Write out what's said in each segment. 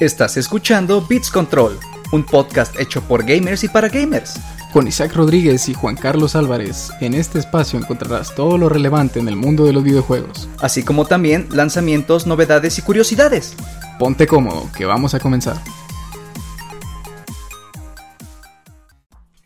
Estás escuchando Beats Control, un podcast hecho por gamers y para gamers. Con Isaac Rodríguez y Juan Carlos Álvarez, en este espacio encontrarás todo lo relevante en el mundo de los videojuegos. Así como también lanzamientos, novedades y curiosidades. Ponte cómodo, que vamos a comenzar.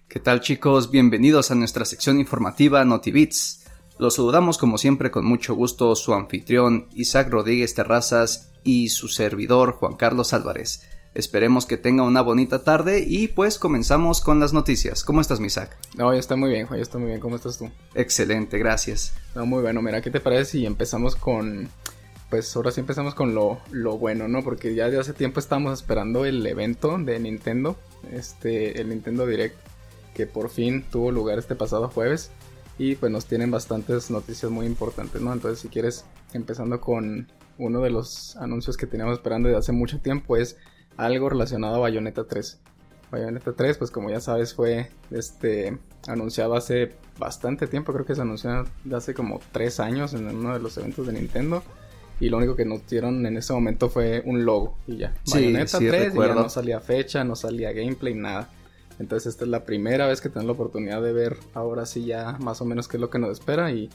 ¿Qué tal chicos? Bienvenidos a nuestra sección informativa NotiBits. Los saludamos como siempre con mucho gusto su anfitrión Isaac Rodríguez Terrazas y su servidor Juan Carlos Álvarez. Esperemos que tenga una bonita tarde y pues comenzamos con las noticias. ¿Cómo estás, Isaac? No, ya está muy bien, Juan, ya está muy bien. ¿Cómo estás tú? Excelente, gracias. No, muy bueno. Mira, ¿qué te parece si empezamos con... Pues ahora sí empezamos con lo, lo bueno, ¿no? Porque ya de hace tiempo estábamos esperando el evento de Nintendo, este, el Nintendo Direct, que por fin tuvo lugar este pasado jueves. Y pues nos tienen bastantes noticias muy importantes, ¿no? Entonces si quieres, empezando con uno de los anuncios que teníamos esperando desde hace mucho tiempo, es algo relacionado a Bayonetta 3. Bayonetta 3, pues como ya sabes, fue este anunciado hace bastante tiempo, creo que se anunció hace como 3 años en uno de los eventos de Nintendo. Y lo único que nos dieron en ese momento fue un logo y ya. Bayonetta 3 y ya no salía fecha, no salía gameplay, nada. Entonces esta es la primera vez que tengo la oportunidad de ver ahora sí ya más o menos qué es lo que nos espera y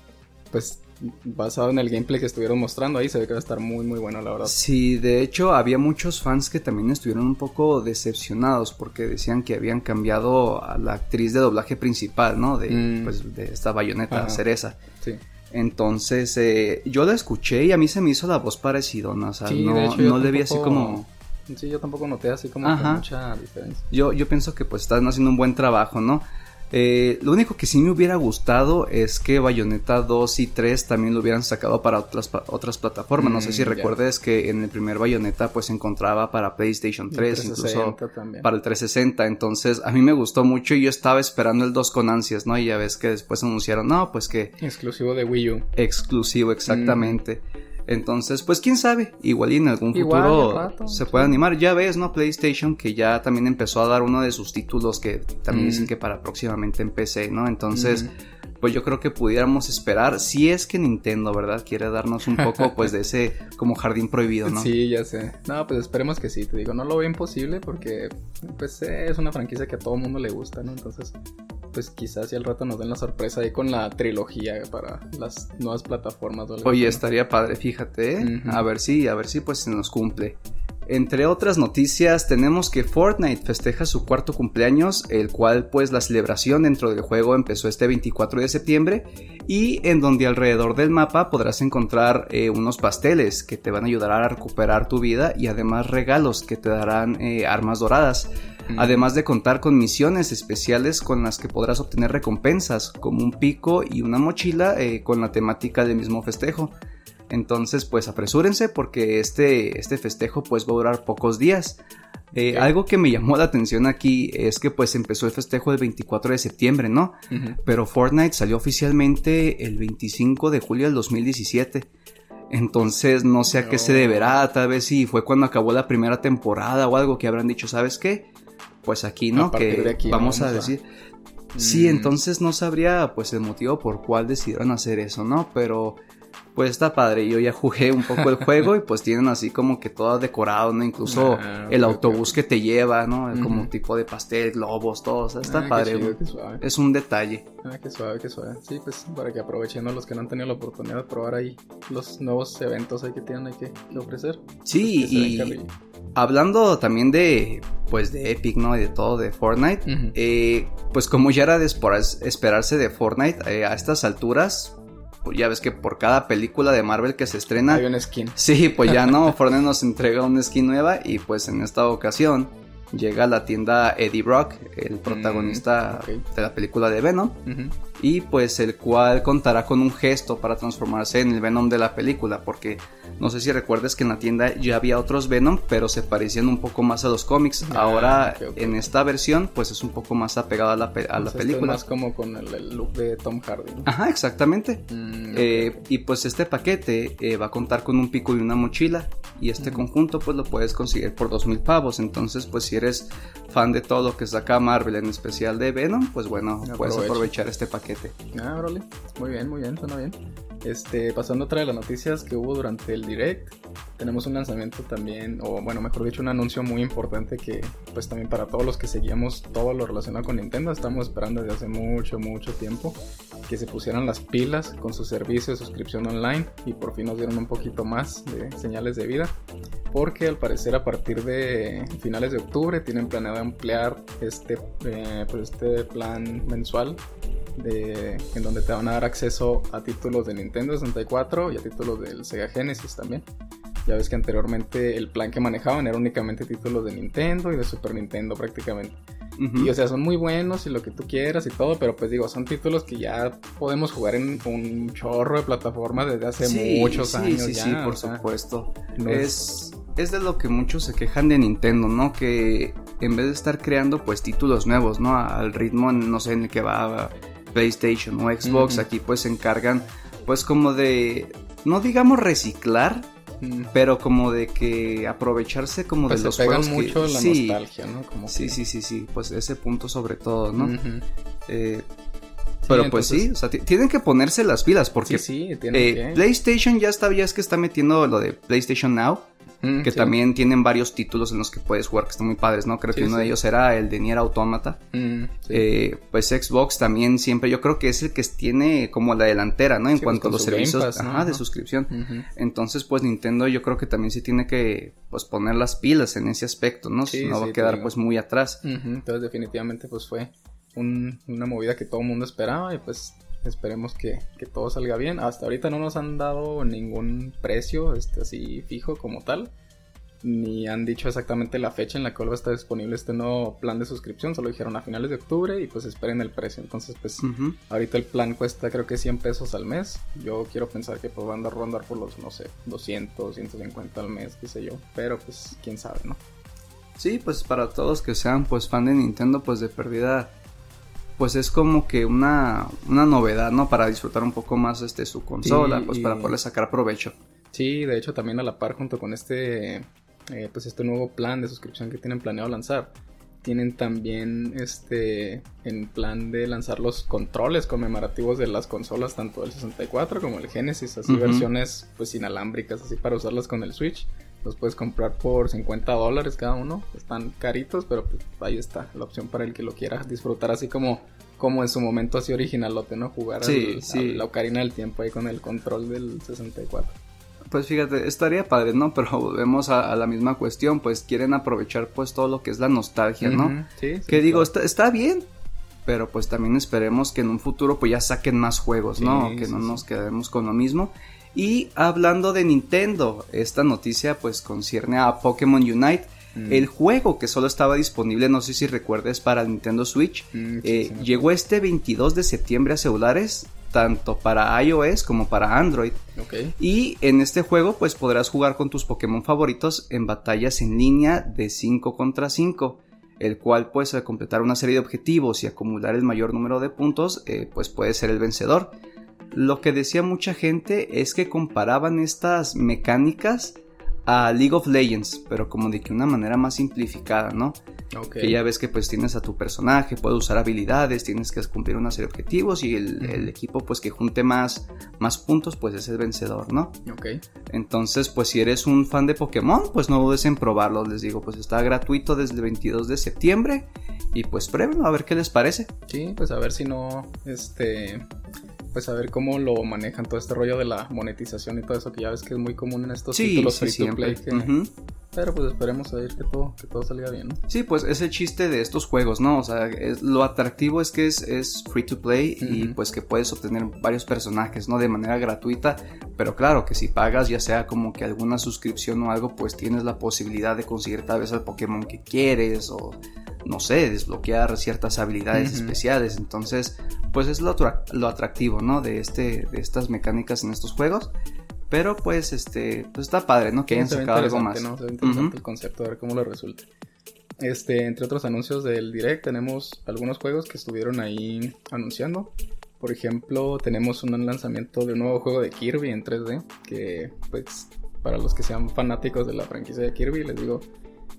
pues basado en el gameplay que estuvieron mostrando ahí se ve que va a estar muy muy bueno la verdad. Sí, de hecho había muchos fans que también estuvieron un poco decepcionados porque decían que habían cambiado a la actriz de doblaje principal, ¿no? De, mm. pues, de esta bayoneta cereza. Sí. Entonces, eh, yo la escuché y a mí se me hizo la voz parecida, ¿no? O sea, no, no le vi así como Sí, yo tampoco noté así como mucha diferencia. Yo, yo pienso que pues están haciendo un buen trabajo, ¿no? Eh, lo único que sí me hubiera gustado es que Bayonetta 2 y 3 también lo hubieran sacado para otras, otras plataformas. no sé si mm, recuerdes que en el primer Bayonetta pues se encontraba para PlayStation 3, incluso para el 360. Entonces a mí me gustó mucho y yo estaba esperando el 2 con ansias, ¿no? Y ya ves que después anunciaron, no, pues que... Exclusivo de Wii U. Exclusivo, exactamente. Mm. Entonces, pues quién sabe, igual y en algún futuro se puede animar. Ya ves, ¿no? PlayStation que ya también empezó a dar uno de sus títulos que también dicen que para próximamente en PC, ¿no? Entonces, pues yo creo que pudiéramos esperar, si es que Nintendo, ¿verdad? Quiere darnos un poco pues de ese como jardín prohibido, ¿no? Sí, ya sé. No, pues esperemos que sí, te digo, no lo veo imposible porque pues es una franquicia que a todo mundo le gusta, ¿no? Entonces, pues quizás si al rato nos den la sorpresa ahí con la trilogía para las nuevas plataformas. Oye, estaría padre, fíjate, ¿eh? a ver si, a ver si pues se nos cumple. Entre otras noticias tenemos que Fortnite festeja su cuarto cumpleaños, el cual pues la celebración dentro del juego empezó este 24 de septiembre y en donde alrededor del mapa podrás encontrar eh, unos pasteles que te van a ayudar a recuperar tu vida y además regalos que te darán eh, armas doradas además de contar con misiones especiales con las que podrás obtener recompensas, como un pico y una mochila eh, con la temática del mismo festejo. Entonces, pues apresúrense porque este, este festejo pues va a durar pocos días. Eh, algo que me llamó la atención aquí es que pues empezó el festejo el 24 de septiembre, ¿no? Pero Fortnite salió oficialmente el 25 de julio del 2017. Entonces no sé a qué se deberá, tal vez si fue cuando acabó la primera temporada o algo que habrán dicho, ¿sabes qué? Pues aquí, ¿no? Que vamos, a decir... Sí, mm. entonces no sabría pues el motivo por cuál decidieron hacer eso, ¿no? Pero pues está padre. Yo ya jugué un poco el juego y pues tienen así como que todo decorado, ¿no? Incluso ah, el autobús que te lleva, ¿no? Como tipo de pastel, globos, todo. O sea, está ah, padre. Es un detalle. Ah, qué suave, qué suave. Sí, pues para que aprovechen los que no han tenido la oportunidad de probar ahí los nuevos eventos ahí que tienen que, ofrecer. Sí, y hablando también de pues de Epic, ¿no? Y de todo de Fortnite. eh, pues como ya era de esperarse de Fortnite eh, a estas alturas, pues ya ves que por cada película de Marvel que se estrena. Hay un skin. Sí, pues ya no, Fortnite nos entrega una skin nueva y pues en esta ocasión llega a la tienda Eddie Brock, el mm, protagonista de la película de Venom y pues el cual contará con un gesto para transformarse en el Venom de la película, porque no sé si recuerdes que en la tienda ya había otros Venom, pero se parecían un poco más a los cómics. Ah, Ahora en esta versión pues es un poco más apegado a la, a la película. más como con el, look de Tom Hardy. Ajá, exactamente. Mm, eh, y pues este paquete eh, va a contar con un pico y una mochila y este conjunto pues lo puedes conseguir por dos mil pavos. Entonces pues si eres fan de todo lo que saca Marvel, en especial de Venom, pues bueno, puedes aprovechar este paquete paquete. Ah, órale. Muy bien, muy bien, suena bien. Este, pasando a otra de las noticias que hubo durante el direct, tenemos un lanzamiento también, o bueno, mejor dicho, un anuncio muy importante que pues también para todos los que seguíamos todo lo relacionado con Nintendo, estamos esperando desde hace mucho, mucho tiempo que se pusieran las pilas con su servicio de suscripción online y por fin nos dieron un poquito más de señales de vida, porque al parecer a partir de finales de octubre tienen planeado ampliar este, eh, pues este plan mensual de, en donde te van a dar acceso a títulos de Nintendo 64 y a títulos del Sega Genesis también. Ya ves que anteriormente el plan que manejaban era únicamente títulos de Nintendo y de Super Nintendo prácticamente. Y o sea, son muy buenos y lo que tú quieras y todo, pero pues digo, son títulos que ya podemos jugar en un chorro de plataformas desde hace muchos años. Sí, sí, por supuesto. es, es de lo que muchos se quejan de Nintendo, ¿no? Que en vez de estar creando pues títulos nuevos, ¿no? Al ritmo, no sé, en el que va PlayStation o Xbox, aquí pues se encargan pues como de, no digamos reciclar, pero como de que aprovecharse como pues de los juegos mucho la nostalgia, ¿no? sí, sí, sí, sí, pues ese punto sobre todo, ¿no? Eh, pero pues sí, o sea, tienen que ponerse las pilas porque sí, eh, PlayStation ya está, ya es que está metiendo lo de PlayStation Now que también tienen varios títulos en los que puedes jugar que están muy padres, ¿no? Creo que uno de ellos era el de Nier Automata. Eh, pues Xbox también siempre, yo creo que es el que tiene como la delantera, ¿no? En cuanto a los servicios de suscripción. Entonces, pues Nintendo yo creo que también sí tiene que pues poner las pilas en ese aspecto, ¿no? no va a quedar pues muy atrás. Entonces definitivamente pues fue una movida que todo el mundo esperaba y pues Esperemos que, todo salga bien. Hasta ahorita no nos han dado ningún precio este, así fijo como tal. Ni han dicho exactamente la fecha en la cual va a estar disponible este nuevo plan de suscripción. Solo dijeron a finales de octubre y pues esperen el precio. Entonces pues ahorita el plan cuesta creo que 100 pesos al mes. Yo quiero pensar que pues va a andar rondar por los, no sé, 200, 150 al mes, qué sé yo. Pero pues quién sabe, ¿no? Sí, pues para todos que sean pues fan de Nintendo pues de pérdida pues es como que una, una novedad, ¿no? Para disfrutar un poco más este su consola, pues para poderle sacar provecho. Sí, de hecho también a la par junto con este eh, pues este nuevo plan de suscripción que tienen planeado lanzar, tienen también este en plan de lanzar los controles conmemorativos de las consolas tanto del 64 como el Genesis, así versiones pues inalámbricas así para usarlas con el Switch. Los puedes comprar por 50 dólares cada uno. Están caritos, pero pues ahí está la opción para el que lo quiera disfrutar así como, como en su momento así originalote, ¿no? Jugar sí, sí. la ocarina del tiempo ahí con el control del 64. Pues fíjate, estaría padre, ¿no? Pero volvemos a, la misma cuestión, pues quieren aprovechar pues todo lo que es la nostalgia, ¿no? sí, sí, que digo, está, está bien, pero pues también esperemos que en un futuro pues ya saquen más juegos, ¿no? que no nos quedemos con lo mismo. Y hablando de Nintendo, esta noticia pues concierne a Pokémon Unite. Mm. El juego que solo estaba disponible, no sé si recuerdes, para Nintendo Switch, mm, eh, llegó este 22 de septiembre a celulares, tanto para iOS como para Android. Y en este juego pues podrás jugar con tus Pokémon favoritos en batallas en línea de 5 contra 5 el cual pues al completar una serie de objetivos y acumular el mayor número de puntos eh, pues puede ser el vencedor. Lo que decía mucha gente es que comparaban estas mecánicas a League of Legends, pero como de que una manera más simplificada, ¿no? Que ya ves que pues tienes a tu personaje, puedes usar habilidades, tienes que cumplir una serie de objetivos y el, equipo pues que junte más, más puntos pues es el vencedor, ¿no? Ok. Entonces pues si eres un fan de Pokémon pues no dudes en probarlo, les digo pues está gratuito desde el 22 de septiembre y pues pruébenlo a ver qué les parece. Sí, pues a ver si no, este pues a ver cómo lo manejan todo este rollo de la monetización y todo eso que ya ves que es muy común en estos títulos free to play pero pues esperemos a ver que todo que todo salga bien ¿no? sí pues ese chiste de estos juegos no o sea es, lo atractivo es que es, es free to play y pues que puedes obtener varios personajes no de manera gratuita pero claro que si pagas ya sea como que alguna suscripción o algo pues tienes la posibilidad de conseguir tal vez el Pokémon que quieres o no sé, desbloquear ciertas habilidades especiales. Entonces, pues es lo, lo atractivo, ¿no? De, este, de estas mecánicas en estos juegos. Pero pues, este, pues está padre, ¿no? Que hayan sacado algo más. ¿no? Interesante el concepto, a ver cómo lo resulta. Este, entre otros anuncios del Direct, tenemos algunos juegos que estuvieron ahí anunciando. Por ejemplo, tenemos un lanzamiento de un nuevo juego de Kirby en 3D. Que, pues, para los que sean fanáticos de la franquicia de Kirby, les digo,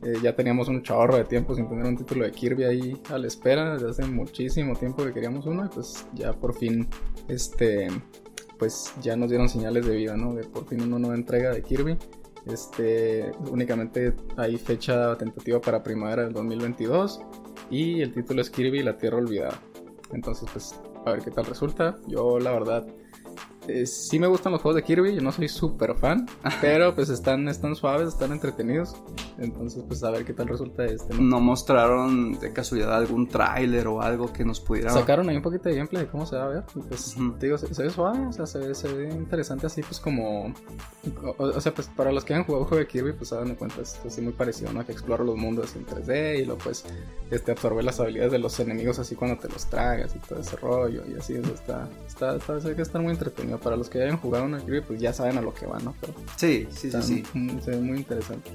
Eh, ya teníamos un chorro de tiempo sin tener un título de Kirby ahí a la espera, desde hace muchísimo tiempo que queríamos uno y pues ya por fin, este, pues ya nos dieron señales de vida, ¿no? De por fin una nueva entrega de Kirby. Este, únicamente hay fecha tentativa para primavera del 2022 y el título es Kirby y la Tierra Olvidada. Entonces, pues, a ver qué tal resulta. Yo, la verdad, eh, sí me gustan los juegos de Kirby, yo no soy súper fan, pero pues están, están suaves, están entretenidos. Entonces, pues a ver qué tal resulta este. ¿No, mostraron de casualidad algún tráiler o algo que nos pudiera... Sacaron ahí un poquito de gameplay de cómo se va a ver. pues, te digo, se, ve suave, o sea, se, ve interesante así, pues como... O, sea, pues para los que han jugado juego de Kirby, pues se dan cuenta, es así muy parecido, ¿no? Que explora los mundos en 3D y luego pues este, absorbe las habilidades de los enemigos así cuando te los tragas y todo ese rollo y así, eso está... Está, está, está, que estar muy entretenido para los que hayan jugado una Kirby, pues ya saben a lo que van, ¿no? Pero sí, sí, sí, sí. Se ve muy interesante.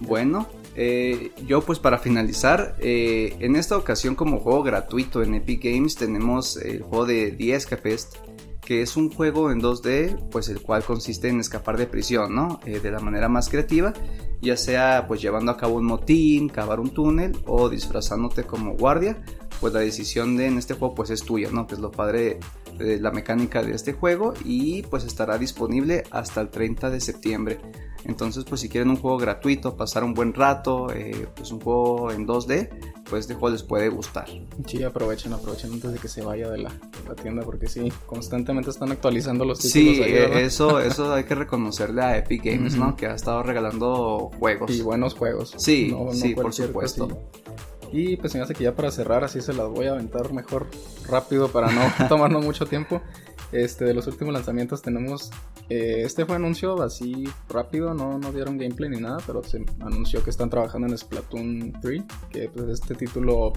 Bueno, eh, yo pues para finalizar, eh, en esta ocasión como juego gratuito en Epic Games tenemos el juego de The Escapist, que es un juego en 2D, pues el cual consiste en escapar de prisión, ¿no? Eh, de la manera más creativa, ya sea pues llevando a cabo un motín, cavar un túnel o disfrazándote como guardia, pues la decisión de en este juego pues es tuya, ¿no? Que es lo padre de la mecánica de este juego y pues estará disponible hasta el 30 de septiembre. Entonces pues si quieren un juego gratuito, pasar un buen rato, eh, pues un juego en 2D, pues este juego les puede gustar. Sí, aprovechen, aprovechen antes de que se vaya de la, tienda porque sí, constantemente están actualizando los títulos. Sí, eh, eso, eso hay que reconocerle a Epic Games, ¿no? Que ha estado regalando juegos. Y buenos juegos. Sí, sí, por supuesto. Y pues se me hace que ya para cerrar, así se las voy a aventar mejor rápido para no tomarnos mucho tiempo. Este, de los últimos lanzamientos tenemos. Eh, este fue anuncio así rápido, no, no dieron gameplay ni nada, pero se anunció que están trabajando en Splatoon 3, que pues este título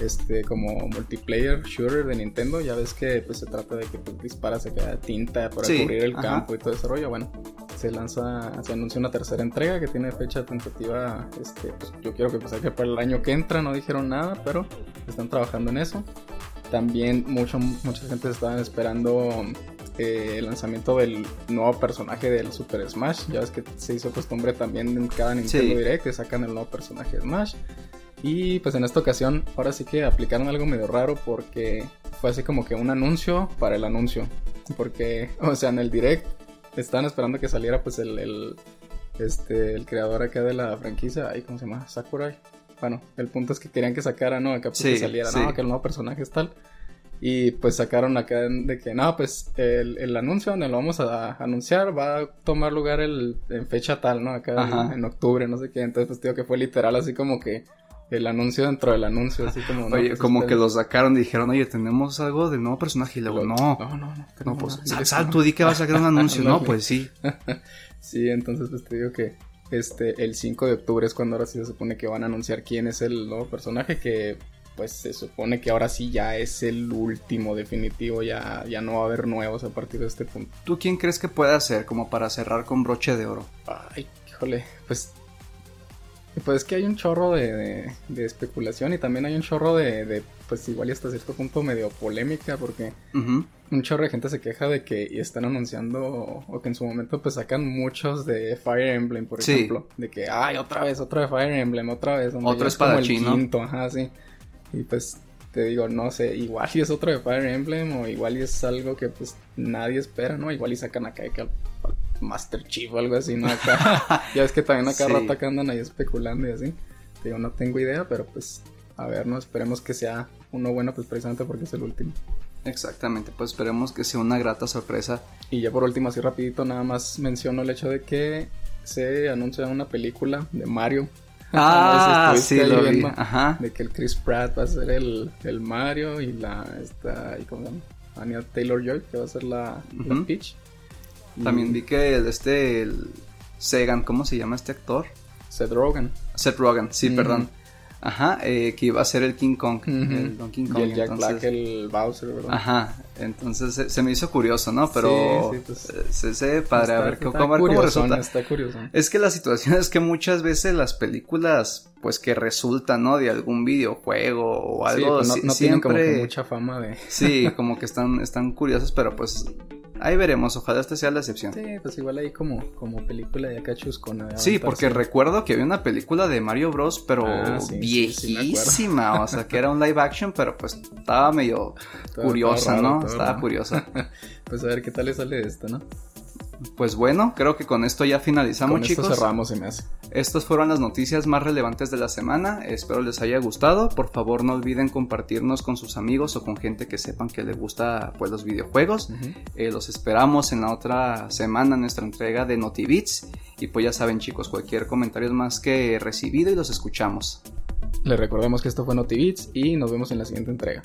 este como multiplayer shooter de Nintendo, ya ves que pues se trata de que pues, disparas, se queda tinta para cubrir el campo y todo ese rollo. Bueno, se lanza, se anuncia una tercera entrega que tiene fecha tentativa, este, pues yo quiero que pues que para el año que entra, no dijeron nada, pero están trabajando en eso. También mucho, mucha gente estaba esperando eh, el lanzamiento del nuevo personaje del Super Smash. Ya ves que se hizo costumbre también en cada Nintendo Direct que sacan el nuevo personaje de Smash. Y pues en esta ocasión, ahora sí que aplicaron algo medio raro porque fue así como que un anuncio para el anuncio. Porque, o sea, en el direct estaban esperando que saliera pues el, el este, el creador acá de la franquicia, ahí, ¿cómo se llama? Sakurai. Bueno, el punto es que querían que sacara, ¿no? Acá pues que saliera, ¿no? Que el nuevo personaje es tal. Y pues sacaron acá de que, no, pues el, el, anuncio donde lo vamos a anunciar va a tomar lugar el, en fecha tal, ¿no? Acá en, octubre, no sé qué. Entonces, pues digo que fue literal así como que el anuncio dentro del anuncio, así como... oye, pues, como que lo sacaron y dijeron, oye, tenemos algo del nuevo personaje. Y luego, no, no, no, no. no pues, sal, tú di que vas a sacar un anuncio. no, pues sí. sí, entonces pues te digo que este, el 5 de octubre es cuando ahora sí se supone que van a anunciar quién es el nuevo personaje que pues se supone que ahora sí ya es el último definitivo, ya, ya no va a haber nuevos a partir de este punto. ¿Tú quién crees que pueda ser como para cerrar con broche de oro? Ay, híjole, pues pues es que hay un chorro de, de, especulación y también hay un chorro de, pues igual y hasta cierto punto medio polémica porque un chorro de gente se queja de que y están anunciando o, que en su momento pues sacan muchos de Fire Emblem, por ejemplo, de que ay otra vez, otra de Fire Emblem, otra vez, otro espadachín, el quinto, ajá, sí. Y pues te digo, no sé, igual y es otro de Fire Emblem o igual y es algo que pues nadie espera, ¿no? Igual y sacan acá de que Master Chief o algo así, ¿no? Acá, ya es que también acá sí. rata que andan ahí especulando y así. Digo, no tengo idea, pero pues a ver, no esperemos que sea uno bueno, pues precisamente porque es el último. Exactamente, pues esperemos que sea una grata sorpresa. Y ya por último, así rapidito, nada más menciono el hecho de que se anuncia una película de Mario. Ah, sí, lo vi. Ajá. De que el Chris Pratt va a ser el, el Mario y la, esta, y ¿cómo se llama? Anya Taylor-Joy, que va a ser la, la Peach. También vi que el, este, el Segan, ¿cómo se llama este actor? Seth Rogen. Seth Rogen, sí, perdón. Ajá, eh, que iba a ser el King Kong, el Donkey Kong. Y el Jack Black, el Bowser, ¿verdad? Ajá, entonces se, me hizo curioso, ¿no? Pero sí, sí, pues, se, se padre, está, a ver cómo, cómo resulta. Está curioso. Es que la situación es que muchas veces las películas, pues que resultan, ¿no? De algún videojuego o algo, sí, pues no, no siempre... tienen como que mucha fama de... Sí, como que están, están curiosas, pero pues Ahí veremos, ojalá esta sea la excepción. Sí, pues igual ahí como, como película de acá con Sí, porque recuerdo que había una película de Mario Bros, pero ah, viejísima, o sea, que era un live action, pero pues estaba medio curiosa, ¿no? Estaba curiosa. pues a ver qué tal le sale esto, ¿no? Pues bueno, creo que con esto ya finalizamos, con chicos. Esto cerramos, se me hace. Estas fueron las noticias más relevantes de la semana. Espero les haya gustado. Por favor, no olviden compartirnos con sus amigos o con gente que sepan que les gusta pues, los videojuegos. Eh, los esperamos en la otra semana en nuestra entrega de NotiBits. Y pues ya saben, chicos, cualquier comentario es más que recibido y los escuchamos. Les recordamos que esto fue NotiBits y nos vemos en la siguiente entrega.